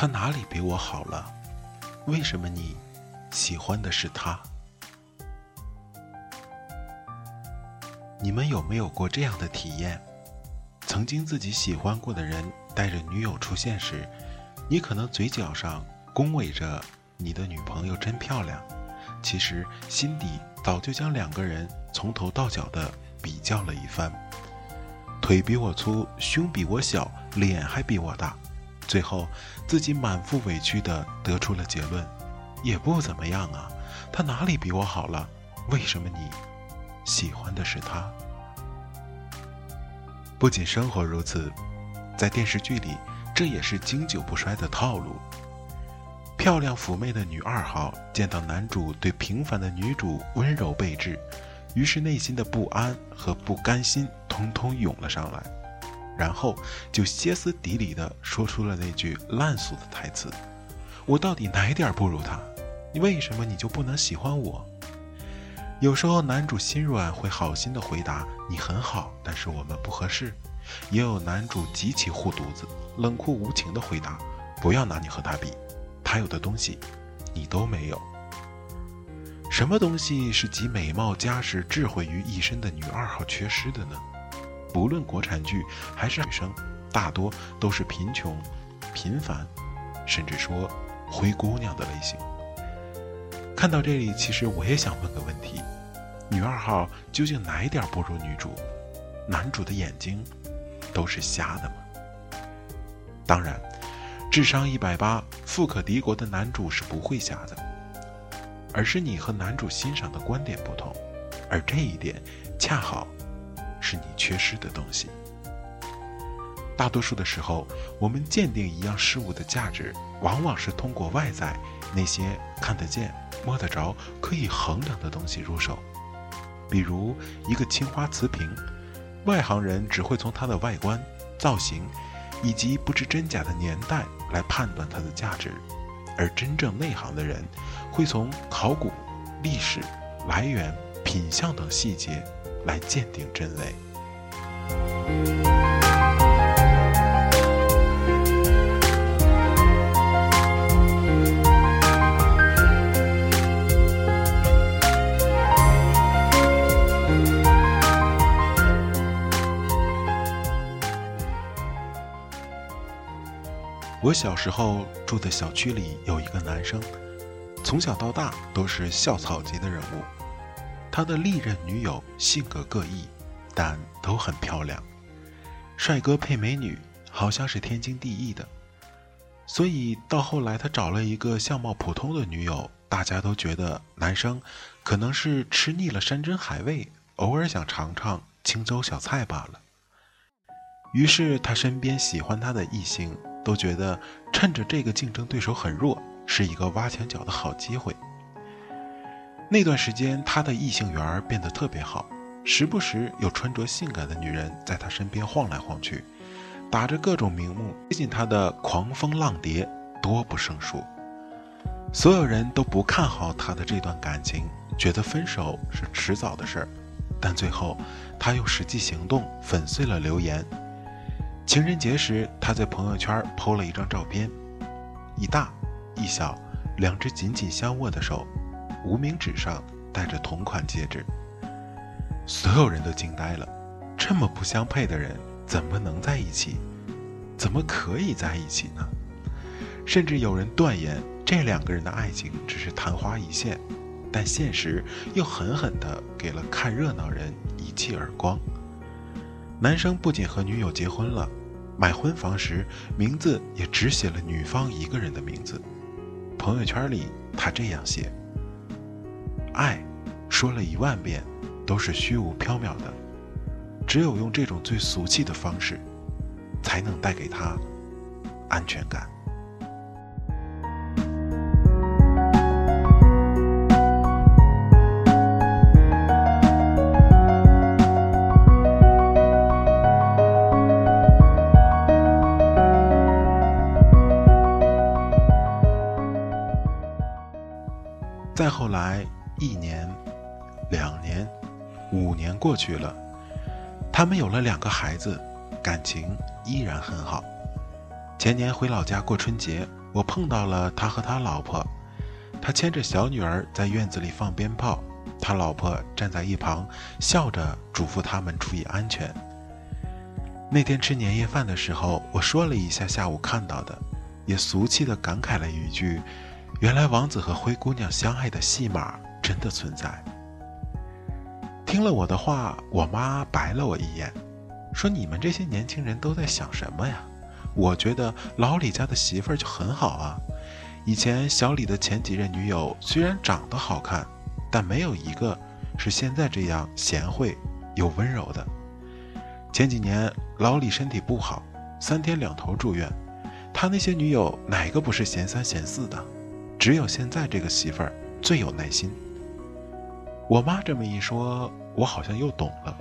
他哪里比我好了？为什么你喜欢的是他？你们有没有过这样的体验？曾经自己喜欢过的人带着女友出现时，你可能嘴角上恭维着你的女朋友真漂亮，其实心底早就将两个人从头到脚的比较了一番。腿比我粗，胸比我小，脸还比我大。最后，自己满腹委屈地得出了结论，也不怎么样啊。他哪里比我好了？为什么你喜欢的是他？不仅生活如此，在电视剧里，这也是经久不衰的套路。漂亮妩媚的女二号见到男主对平凡的女主温柔备至，于是内心的不安和不甘心通通涌了上来。然后就歇斯底里地说出了那句烂俗的台词：“我到底哪点不如他？你为什么你就不能喜欢我？”有时候男主心软会好心的回答：“你很好，但是我们不合适。”也有男主极其护犊子、冷酷无情的回答：“不要拿你和他比，他有的东西你都没有。”什么东西是集美貌、家世、智慧于一身的女二号缺失的呢？不论国产剧还是女生，大多都是贫穷、平凡，甚至说灰姑娘的类型。看到这里，其实我也想问个问题：女二号究竟哪一点不如女主？男主的眼睛都是瞎的吗？当然，智商一百八、富可敌国的男主是不会瞎的，而是你和男主欣赏的观点不同，而这一点恰好。是你缺失的东西。大多数的时候，我们鉴定一样事物的价值，往往是通过外在那些看得见、摸得着、可以衡量的东西入手。比如一个青花瓷瓶，外行人只会从它的外观、造型，以及不知真假的年代来判断它的价值，而真正内行的人，会从考古、历史、来源、品相等细节。来鉴定真伪。我小时候住的小区里有一个男生，从小到大都是校草级的人物。他的历任女友性格各异，但都很漂亮。帅哥配美女，好像是天经地义的。所以到后来，他找了一个相貌普通的女友，大家都觉得男生可能是吃腻了山珍海味，偶尔想尝尝清粥小菜罢了。于是他身边喜欢他的异性都觉得，趁着这个竞争对手很弱，是一个挖墙脚的好机会。那段时间，他的异性缘变得特别好，时不时有穿着性感的女人在他身边晃来晃去，打着各种名目接近他的狂风浪蝶多不胜数。所有人都不看好他的这段感情，觉得分手是迟早的事儿，但最后他用实际行动粉碎了流言。情人节时，他在朋友圈 PO 了一张照片，一大一小，两只紧紧相握的手，无名指上戴着同款戒指。所有人都惊呆了，这么不相配的人怎么能在一起？怎么可以在一起呢？甚至有人断言，这两个人的爱情只是昙花一现。但现实又狠狠地给了看热闹人一记耳光。男生不仅和女友结婚了，买婚房时名字也只写了女方一个人的名字。朋友圈里他这样写：“爱，说了一万遍，都是虚无缥缈的。只有用这种最俗气的方式，才能带给他安全感。”再后来，过去了，他们有了两个孩子，感情依然很好。前年回老家过春节，我碰到了他和他老婆，他牵着小女儿在院子里放鞭炮，他老婆站在一旁笑着嘱咐他们注意安全。那天吃年夜饭的时候，我说了一下下午看到的，也俗气的感慨了一句。原来王子和灰姑娘相爱的戏码真的存在。听了我的话，我妈白了我一眼，说：“你们这些年轻人都在想什么呀？”我觉得老李家的媳妇儿就很好啊。以前小李的前几任女友虽然长得好看，但没有一个是现在这样贤惠又温柔的。前几年老李身体不好，三天两头住院，他那些女友哪个不是嫌三嫌四的？只有现在这个媳妇儿最有耐心。我妈这么一说，我好像又懂了，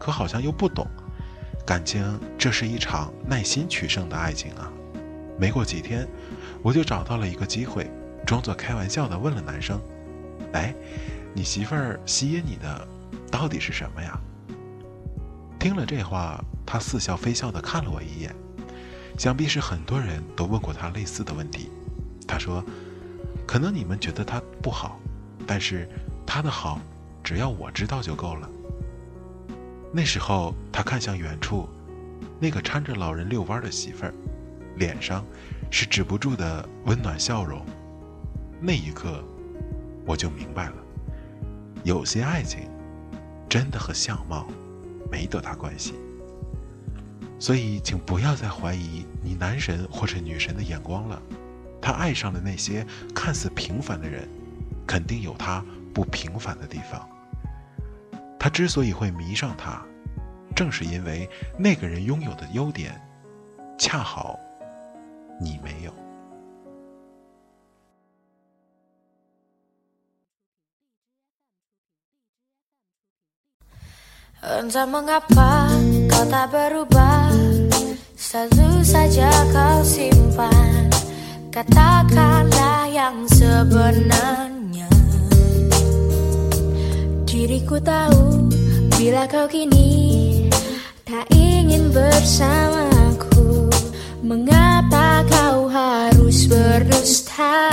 可好像又不懂。感情这是一场耐心取胜的爱情啊！没过几天，我就找到了一个机会，装作开玩笑的问了男生：“哎，你媳妇儿吸引你的到底是什么呀？”听了这话，他似笑非笑的看了我一眼，想必是很多人都问过他类似的问题。他说。可能你们觉得他不好，但是他的好，只要我知道就够了。那时候，他看向远处，那个搀着老人遛弯的媳妇儿，脸上是止不住的温暖笑容。那一刻，我就明白了，有些爱情真的和相貌没多大关系。所以，请不要再怀疑你男神或者女神的眼光了。他爱上了那些看似平凡的人，肯定有他不平凡的地方。他之所以会迷上他，正是因为那个人拥有的优点，恰好你没有。Diriku tahu bila kau kini Tak ingin bersamaku Mengapa kau harus berdusta